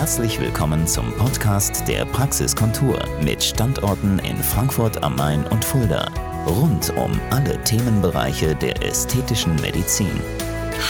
Herzlich willkommen zum Podcast der Praxiskontur mit Standorten in Frankfurt am Main und Fulda. Rund um alle Themenbereiche der ästhetischen Medizin.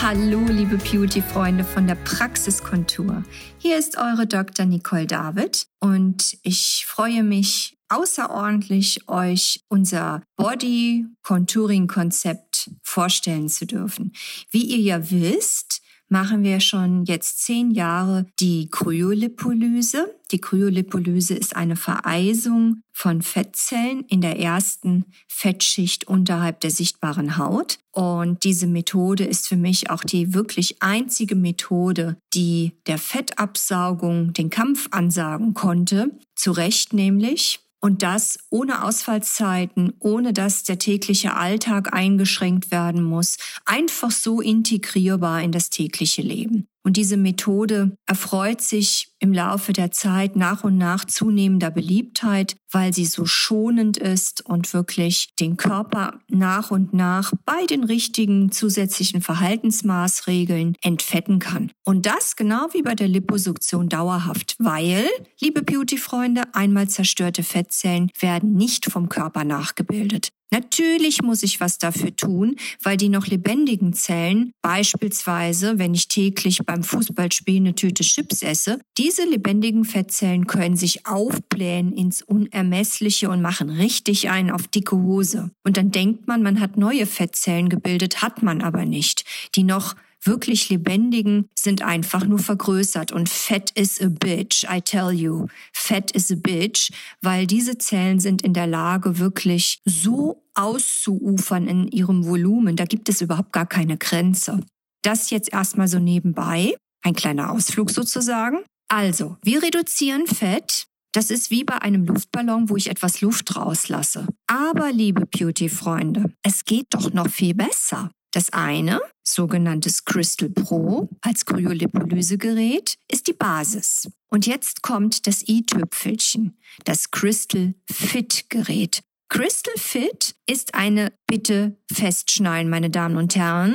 Hallo, liebe Beauty-Freunde von der Praxiskontur. Hier ist eure Dr. Nicole David und ich freue mich außerordentlich, euch unser Body-Contouring-Konzept vorstellen zu dürfen. Wie ihr ja wisst, machen wir schon jetzt zehn Jahre die Kryolipolyse. Die Kryolipolyse ist eine Vereisung von Fettzellen in der ersten Fettschicht unterhalb der sichtbaren Haut. Und diese Methode ist für mich auch die wirklich einzige Methode, die der Fettabsaugung den Kampf ansagen konnte. Zu Recht nämlich. Und das ohne Ausfallzeiten, ohne dass der tägliche Alltag eingeschränkt werden muss, einfach so integrierbar in das tägliche Leben. Und diese Methode erfreut sich im Laufe der Zeit nach und nach zunehmender Beliebtheit, weil sie so schonend ist und wirklich den Körper nach und nach bei den richtigen zusätzlichen Verhaltensmaßregeln entfetten kann. Und das genau wie bei der Liposuktion dauerhaft, weil, liebe Beauty-Freunde, einmal zerstörte Fettzellen werden nicht vom Körper nachgebildet. Natürlich muss ich was dafür tun, weil die noch lebendigen Zellen, beispielsweise wenn ich täglich beim Fußballspielen eine Tüte Chips esse, diese lebendigen Fettzellen können sich aufblähen ins Unermessliche und machen richtig einen auf dicke Hose. Und dann denkt man, man hat neue Fettzellen gebildet, hat man aber nicht. Die noch wirklich lebendigen sind einfach nur vergrößert und Fett is a bitch, I tell you. Fett is a bitch, weil diese Zellen sind in der Lage, wirklich so auszuufern in ihrem Volumen. Da gibt es überhaupt gar keine Grenze. Das jetzt erstmal so nebenbei. Ein kleiner Ausflug sozusagen. Also, wir reduzieren Fett. Das ist wie bei einem Luftballon, wo ich etwas Luft rauslasse. Aber, liebe Beauty-Freunde, es geht doch noch viel besser. Das eine, sogenanntes Crystal Pro als Kryolipolysegerät, ist die Basis. Und jetzt kommt das i-Tüpfelchen, das Crystal Fit Gerät. Crystal Fit ist eine, bitte festschnallen, meine Damen und Herren,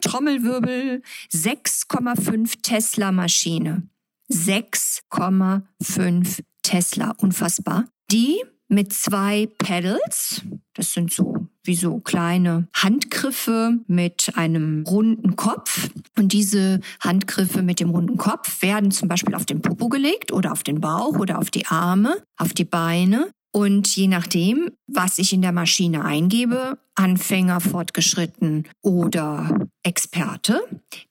Trommelwirbel, 6,5 Tesla Maschine. 6,5 Tesla, unfassbar. Die mit zwei Pedals, das sind so wie so kleine Handgriffe mit einem runden Kopf. Und diese Handgriffe mit dem runden Kopf werden zum Beispiel auf den Popo gelegt oder auf den Bauch oder auf die Arme, auf die Beine. Und je nachdem, was ich in der Maschine eingebe, Anfänger, fortgeschritten oder Experte,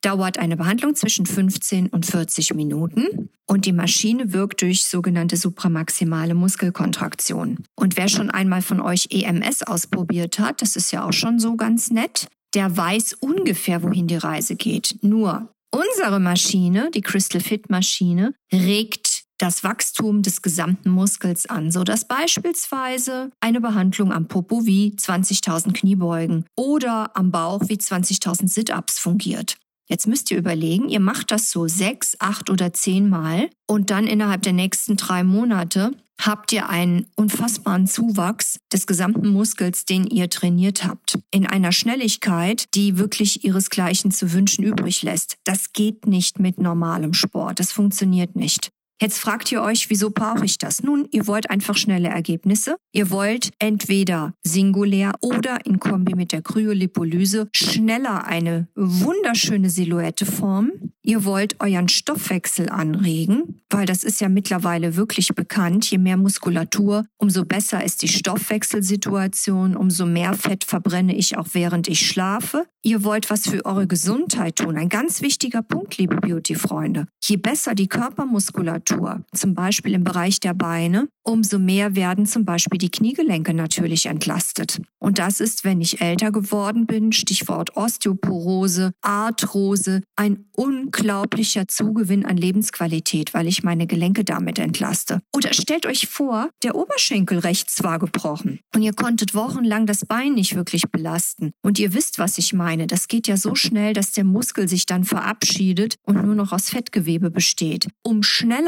dauert eine Behandlung zwischen 15 und 40 Minuten und die Maschine wirkt durch sogenannte supramaximale Muskelkontraktion. Und wer schon einmal von euch EMS ausprobiert hat, das ist ja auch schon so ganz nett, der weiß ungefähr, wohin die Reise geht. Nur unsere Maschine, die Crystal Fit Maschine, regt das Wachstum des gesamten Muskels an, so dass beispielsweise eine Behandlung am Popo wie 20.000 Kniebeugen oder am Bauch wie 20.000 Sit-ups fungiert. Jetzt müsst ihr überlegen, ihr macht das so sechs, acht oder zehn Mal und dann innerhalb der nächsten drei Monate habt ihr einen unfassbaren Zuwachs des gesamten Muskels, den ihr trainiert habt. In einer Schnelligkeit, die wirklich ihresgleichen zu wünschen übrig lässt. Das geht nicht mit normalem Sport. Das funktioniert nicht. Jetzt fragt ihr euch, wieso brauche ich das? Nun, ihr wollt einfach schnelle Ergebnisse. Ihr wollt entweder singulär oder in Kombi mit der Kryolipolyse schneller eine wunderschöne Silhouette formen. Ihr wollt euren Stoffwechsel anregen, weil das ist ja mittlerweile wirklich bekannt. Je mehr Muskulatur, umso besser ist die Stoffwechselsituation, umso mehr Fett verbrenne ich auch während ich schlafe. Ihr wollt was für eure Gesundheit tun. Ein ganz wichtiger Punkt, liebe Beauty-Freunde. Je besser die Körpermuskulatur, zum Beispiel im Bereich der Beine, umso mehr werden zum Beispiel die Kniegelenke natürlich entlastet. Und das ist, wenn ich älter geworden bin, Stichwort Osteoporose, Arthrose, ein unglaublicher Zugewinn an Lebensqualität, weil ich meine Gelenke damit entlaste. Oder stellt euch vor, der Oberschenkel rechts war gebrochen und ihr konntet wochenlang das Bein nicht wirklich belasten. Und ihr wisst, was ich meine. Das geht ja so schnell, dass der Muskel sich dann verabschiedet und nur noch aus Fettgewebe besteht. Um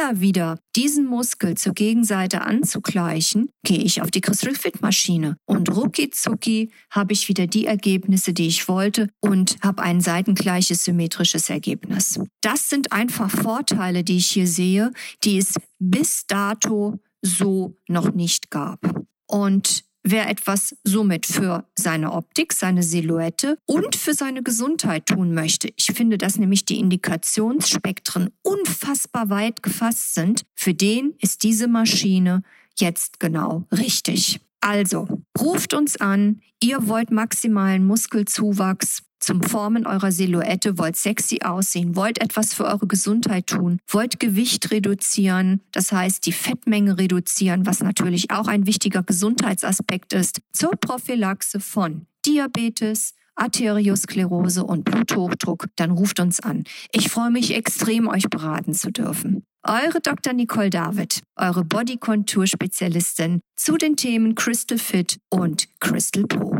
schneller wieder diesen Muskel zur Gegenseite anzugleichen, gehe ich auf die Crystal Fit Maschine und rucki zucki habe ich wieder die Ergebnisse, die ich wollte und habe ein seitengleiches symmetrisches Ergebnis. Das sind einfach Vorteile, die ich hier sehe, die es bis dato so noch nicht gab. Und wer etwas somit für seine Optik, seine Silhouette und für seine Gesundheit tun möchte. Ich finde, dass nämlich die Indikationsspektren unfassbar weit gefasst sind. Für den ist diese Maschine jetzt genau richtig. Also, ruft uns an, ihr wollt maximalen Muskelzuwachs zum Formen eurer Silhouette, wollt sexy aussehen, wollt etwas für eure Gesundheit tun, wollt Gewicht reduzieren, das heißt die Fettmenge reduzieren, was natürlich auch ein wichtiger Gesundheitsaspekt ist, zur Prophylaxe von Diabetes, Arteriosklerose und Bluthochdruck, dann ruft uns an. Ich freue mich extrem, euch beraten zu dürfen. Eure Dr. Nicole David, eure Bodykontur-Spezialistin zu den Themen Crystal Fit und Crystal Pro.